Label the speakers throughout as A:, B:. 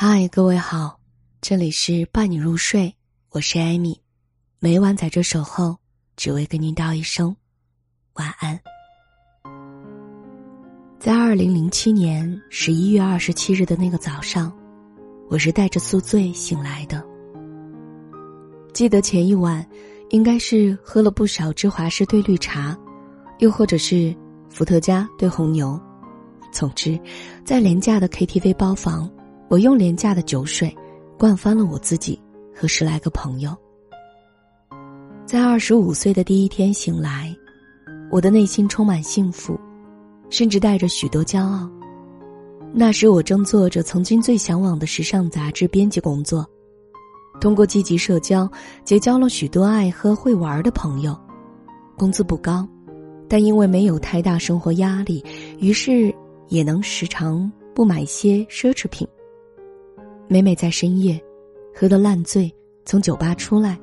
A: 嗨，各位好，这里是伴你入睡，我是艾米，每晚在这守候，只为跟您道一声晚安。在二零零七年十一月二十七日的那个早上，我是带着宿醉醒来的。记得前一晚，应该是喝了不少芝华士兑绿茶，又或者是伏特加兑红牛，总之，在廉价的 KTV 包房。我用廉价的酒水，灌翻了我自己和十来个朋友。在二十五岁的第一天醒来，我的内心充满幸福，甚至带着许多骄傲。那时我正做着曾经最向往的时尚杂志编辑工作，通过积极社交，结交了许多爱喝会玩的朋友。工资不高，但因为没有太大生活压力，于是也能时常不买些奢侈品。每每在深夜，喝得烂醉，从酒吧出来，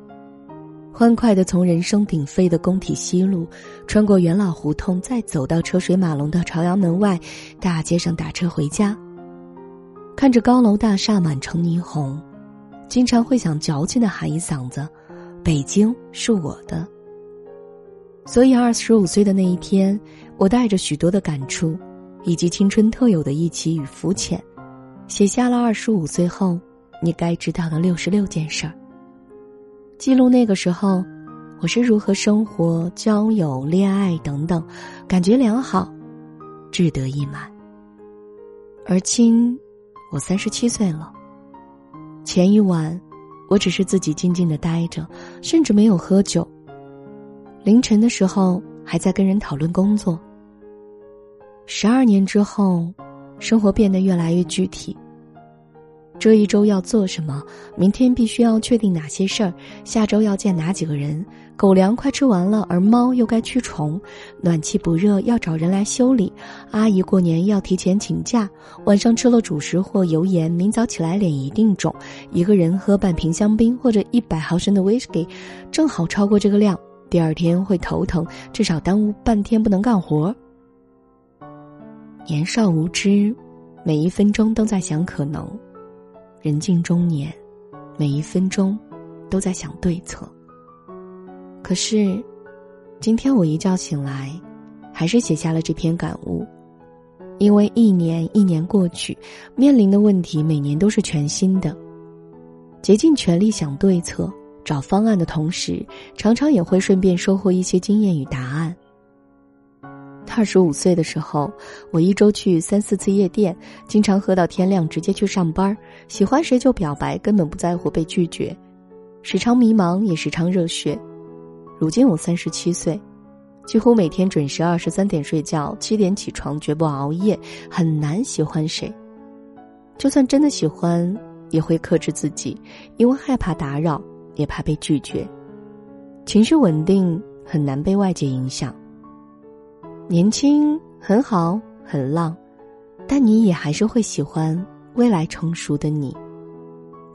A: 欢快的从人声鼎沸的工体西路，穿过元老胡同，再走到车水马龙的朝阳门外大街上打车回家。看着高楼大厦满城霓虹，经常会想矫情的喊一嗓子：“北京是我的。”所以二十五岁的那一天，我带着许多的感触，以及青春特有的意气与肤浅。写下了二十五岁后你该知道的六十六件事儿。记录那个时候我是如何生活、交友、恋爱等等，感觉良好，志得意满。而今我三十七岁了。前一晚，我只是自己静静的待着，甚至没有喝酒。凌晨的时候还在跟人讨论工作。十二年之后。生活变得越来越具体。这一周要做什么？明天必须要确定哪些事儿？下周要见哪几个人？狗粮快吃完了，而猫又该驱虫。暖气不热，要找人来修理。阿姨过年要提前请假。晚上吃了主食或油盐，明早起来脸一定肿。一个人喝半瓶香槟或者一百毫升的威士忌，正好超过这个量，第二天会头疼，至少耽误半天不能干活。年少无知，每一分钟都在想可能；人近中年，每一分钟都在想对策。可是，今天我一觉醒来，还是写下了这篇感悟，因为一年一年过去，面临的问题每年都是全新的。竭尽全力想对策、找方案的同时，常常也会顺便收获一些经验与答案。二十五岁的时候，我一周去三四次夜店，经常喝到天亮，直接去上班。喜欢谁就表白，根本不在乎被拒绝，时常迷茫，也时常热血。如今我三十七岁，几乎每天准时二十三点睡觉，七点起床，绝不熬夜，很难喜欢谁。就算真的喜欢，也会克制自己，因为害怕打扰，也怕被拒绝。情绪稳定，很难被外界影响。年轻很好，很浪，但你也还是会喜欢未来成熟的你，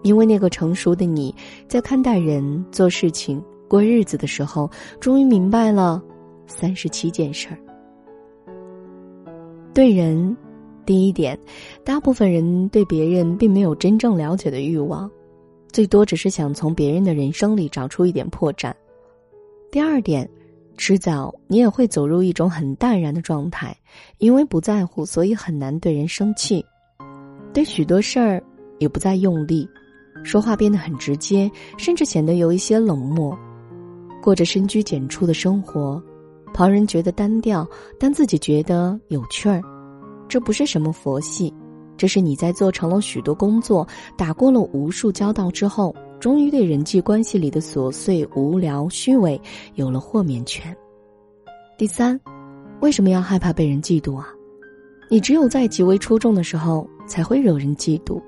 A: 因为那个成熟的你在看待人、做事情、过日子的时候，终于明白了三十七件事儿。对人，第一点，大部分人对别人并没有真正了解的欲望，最多只是想从别人的人生里找出一点破绽。第二点。迟早你也会走入一种很淡然的状态，因为不在乎，所以很难对人生气，对许多事儿也不再用力，说话变得很直接，甚至显得有一些冷漠，过着深居简出的生活，旁人觉得单调，但自己觉得有趣儿。这不是什么佛系，这是你在做成了许多工作，打过了无数交道之后。终于对人际关系里的琐碎、无聊、虚伪有了豁免权。第三，为什么要害怕被人嫉妒啊？你只有在极为出众的时候才会惹人嫉妒。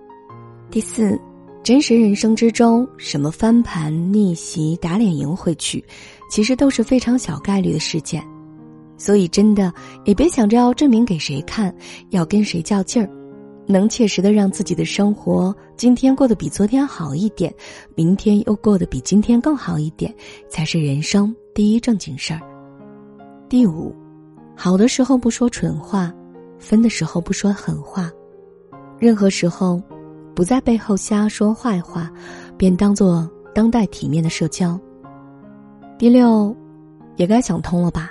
A: 第四，真实人生之中，什么翻盘、逆袭、打脸赢回去，其实都是非常小概率的事件。所以，真的也别想着要证明给谁看，要跟谁较劲儿。能切实的让自己的生活今天过得比昨天好一点，明天又过得比今天更好一点，才是人生第一正经事儿。第五，好的时候不说蠢话，分的时候不说狠话，任何时候，不在背后瞎说坏话，便当做当代体面的社交。第六，也该想通了吧？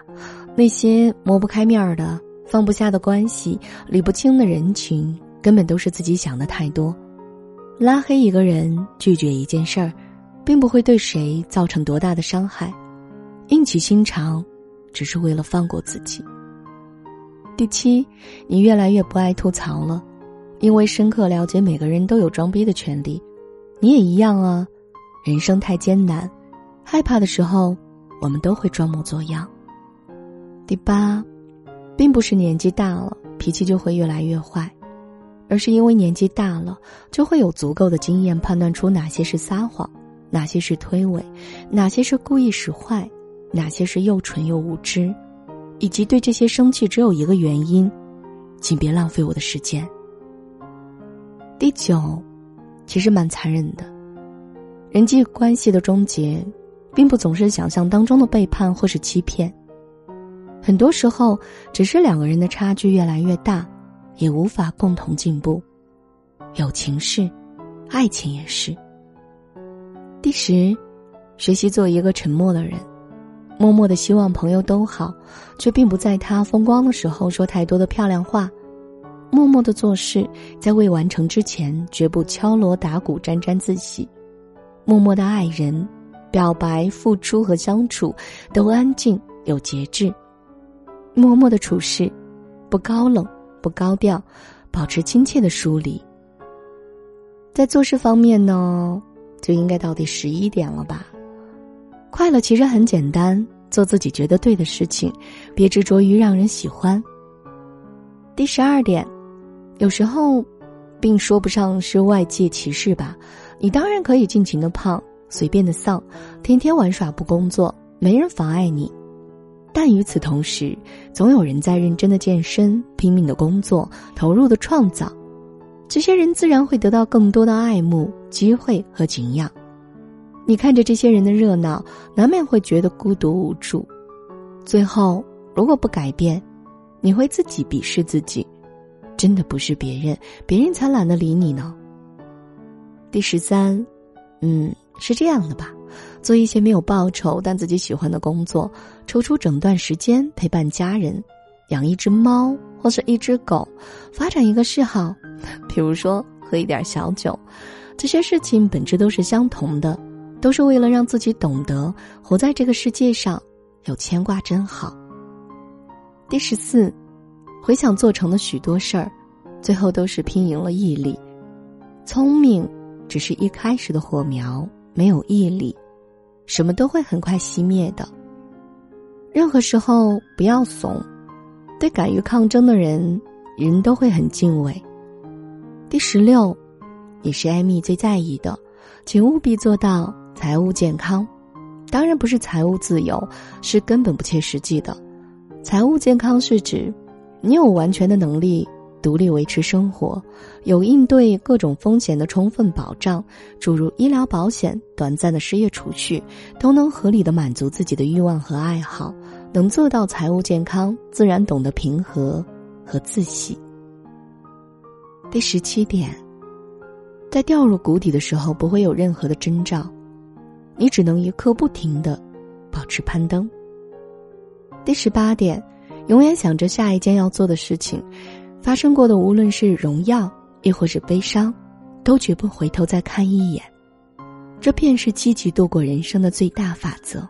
A: 那些抹不开面儿的、放不下的关系、理不清的人群，根本都是自己想的太多。拉黑一个人，拒绝一件事儿，并不会对谁造成多大的伤害。硬起心肠，只是为了放过自己。第七，你越来越不爱吐槽了，因为深刻了解每个人都有装逼的权利，你也一样啊。人生太艰难，害怕的时候，我们都会装模作样。第八，并不是年纪大了脾气就会越来越坏，而是因为年纪大了，就会有足够的经验判断出哪些是撒谎，哪些是推诿，哪些是故意使坏。哪些是又蠢又无知，以及对这些生气只有一个原因，请别浪费我的时间。第九，其实蛮残忍的，人际关系的终结，并不总是想象当中的背叛或是欺骗，很多时候只是两个人的差距越来越大，也无法共同进步。友情是，爱情也是。第十，学习做一个沉默的人。默默的希望朋友都好，却并不在他风光的时候说太多的漂亮话；默默的做事，在未完成之前绝不敲锣打鼓沾沾自喜；默默的爱人，表白、付出和相处都安静有节制；默默的处事，不高冷不高调，保持亲切的疏离。在做事方面呢，就应该到第十一点了吧。快乐其实很简单，做自己觉得对的事情，别执着于让人喜欢。第十二点，有时候，并说不上是外界歧视吧，你当然可以尽情的胖，随便的丧，天天玩耍不工作，没人妨碍你。但与此同时，总有人在认真的健身，拼命的工作，投入的创造，这些人自然会得到更多的爱慕、机会和敬仰。你看着这些人的热闹，难免会觉得孤独无助。最后，如果不改变，你会自己鄙视自己。真的不是别人，别人才懒得理你呢。第十三，嗯，是这样的吧？做一些没有报酬但自己喜欢的工作，抽出整段时间陪伴家人，养一只猫或者一只狗，发展一个嗜好，比如说喝一点小酒，这些事情本质都是相同的。都是为了让自己懂得活在这个世界上，有牵挂真好。第十四，回想做成的许多事儿，最后都是拼赢了毅力。聪明只是一开始的火苗，没有毅力，什么都会很快熄灭的。任何时候不要怂，对敢于抗争的人，人都会很敬畏。第十六，也是艾米最在意的，请务必做到。财务健康，当然不是财务自由，是根本不切实际的。财务健康是指，你有完全的能力独立维持生活，有应对各种风险的充分保障，诸如医疗保险、短暂的失业储蓄，都能合理的满足自己的欲望和爱好，能做到财务健康，自然懂得平和和自喜。第十七点，在掉入谷底的时候，不会有任何的征兆。你只能一刻不停的保持攀登。第十八点，永远想着下一件要做的事情，发生过的无论是荣耀亦或是悲伤，都绝不回头再看一眼，这便是积极度过人生的最大法则。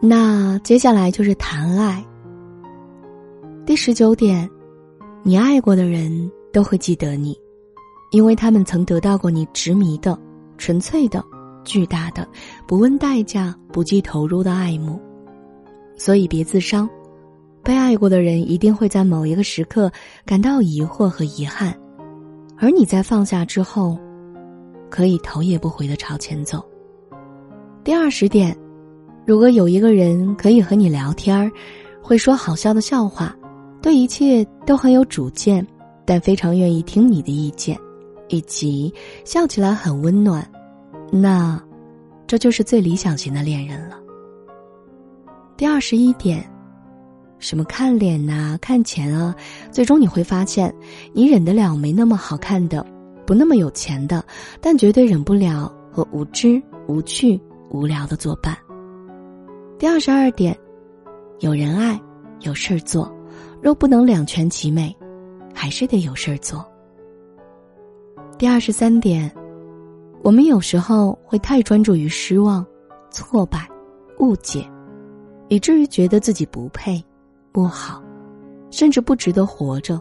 A: 那接下来就是谈爱。第十九点，你爱过的人都会记得你，因为他们曾得到过你执迷的、纯粹的。巨大的、不问代价、不计投入的爱慕，所以别自伤。被爱过的人一定会在某一个时刻感到疑惑和遗憾，而你在放下之后，可以头也不回的朝前走。第二十点，如果有一个人可以和你聊天儿，会说好笑的笑话，对一切都很有主见，但非常愿意听你的意见，以及笑起来很温暖。那，这就是最理想型的恋人了。第二十一点，什么看脸呐、看钱啊，最终你会发现，你忍得了没那么好看的，不那么有钱的，但绝对忍不了和无知、无趣、无聊的作伴。第二十二点，有人爱，有事儿做，若不能两全其美，还是得有事儿做。第二十三点，我们有时候会太专注于失望、挫败、误解，以至于觉得自己不配、不好，甚至不值得活着。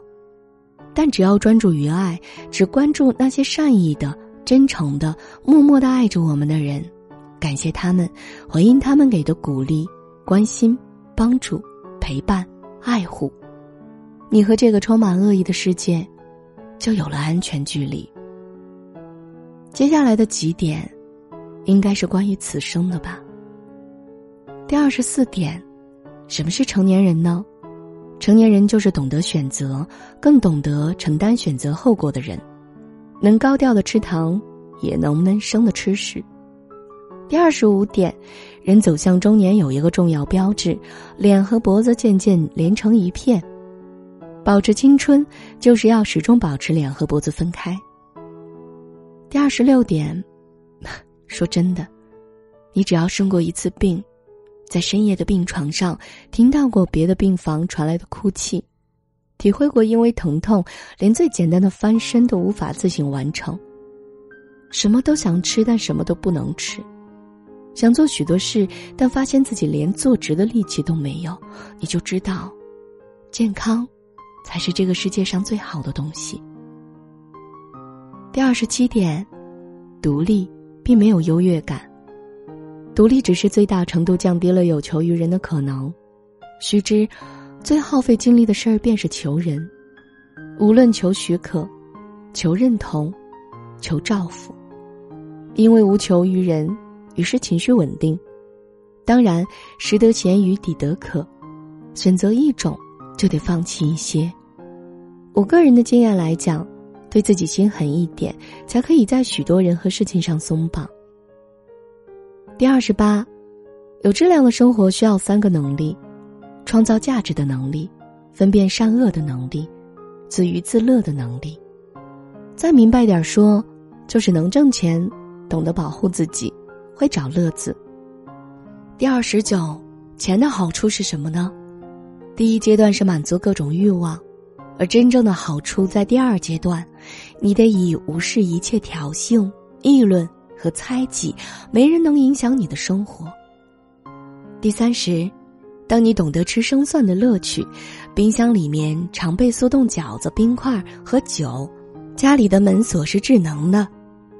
A: 但只要专注于爱，只关注那些善意的、真诚的、默默的爱着我们的人。感谢他们，回应他们给的鼓励、关心、帮助、陪伴、爱护，你和这个充满恶意的世界，就有了安全距离。接下来的几点，应该是关于此生的吧。第二十四点，什么是成年人呢？成年人就是懂得选择，更懂得承担选择后果的人，能高调的吃糖，也能闷声的吃屎。第二十五点，人走向中年有一个重要标志，脸和脖子渐渐连成一片。保持青春，就是要始终保持脸和脖子分开。第二十六点，说真的，你只要生过一次病，在深夜的病床上听到过别的病房传来的哭泣，体会过因为疼痛连最简单的翻身都无法自行完成，什么都想吃但什么都不能吃。想做许多事，但发现自己连坐直的力气都没有，你就知道，健康，才是这个世界上最好的东西。第二十七点，独立并没有优越感，独立只是最大程度降低了有求于人的可能。须知，最耗费精力的事儿便是求人，无论求许可、求认同、求照拂，因为无求于人。于是情绪稳定，当然食得咸鱼抵得渴，选择一种就得放弃一些。我个人的经验来讲，对自己心狠一点，才可以在许多人和事情上松绑。第二十八，有质量的生活需要三个能力：创造价值的能力，分辨善恶的能力，自娱自乐的能力。再明白点说，就是能挣钱，懂得保护自己。会找乐子。第二十九，钱的好处是什么呢？第一阶段是满足各种欲望，而真正的好处在第二阶段，你得以无视一切挑衅、议论和猜忌，没人能影响你的生活。第三十，当你懂得吃生蒜的乐趣，冰箱里面常备速冻饺子、冰块和酒，家里的门锁是智能的，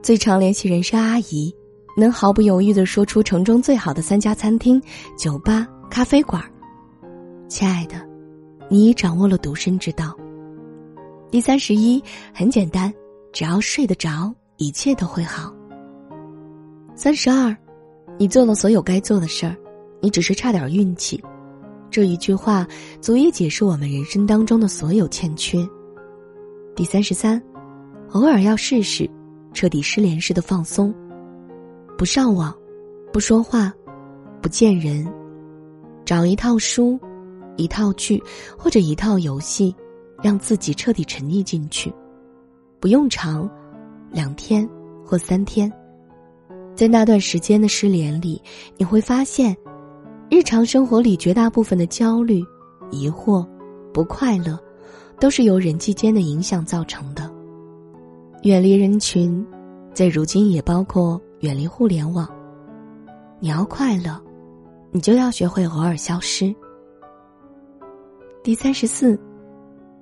A: 最常联系人是阿姨。能毫不犹豫的说出城中最好的三家餐厅、酒吧、咖啡馆，亲爱的，你已掌握了独身之道。第三十一，很简单，只要睡得着，一切都会好。三十二，你做了所有该做的事儿，你只是差点运气。这一句话足以解释我们人生当中的所有欠缺。第三十三，偶尔要试试彻底失联式的放松。不上网，不说话，不见人，找一套书，一套剧或者一套游戏，让自己彻底沉溺进去。不用长，两天或三天，在那段时间的失联里，你会发现，日常生活里绝大部分的焦虑、疑惑、不快乐，都是由人际间的影响造成的。远离人群，在如今也包括。远离互联网。你要快乐，你就要学会偶尔消失。第三十四，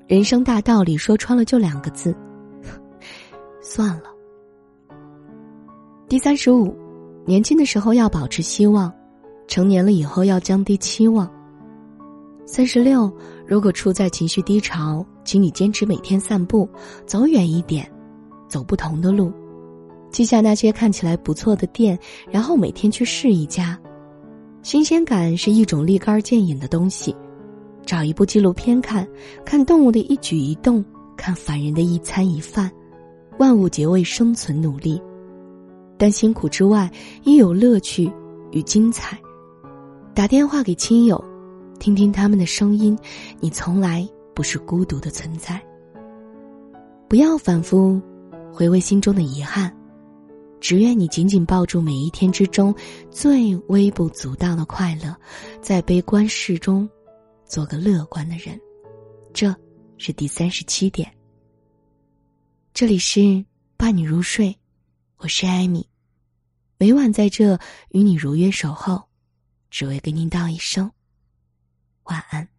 A: 人生大道理说穿了就两个字，算了。第三十五，年轻的时候要保持希望，成年了以后要降低期望。三十六，如果处在情绪低潮，请你坚持每天散步，走远一点，走不同的路。记下那些看起来不错的店，然后每天去试一家。新鲜感是一种立竿见影的东西。找一部纪录片看，看动物的一举一动，看凡人的一餐一饭，万物皆为生存努力。但辛苦之外，亦有乐趣与精彩。打电话给亲友，听听他们的声音，你从来不是孤独的存在。不要反复。回味心中的遗憾。只愿你紧紧抱住每一天之中最微不足道的快乐，在悲观事中，做个乐观的人。这是第三十七点。这里是伴你入睡，我是艾米，每晚在这与你如约守候，只为跟您道一声晚安。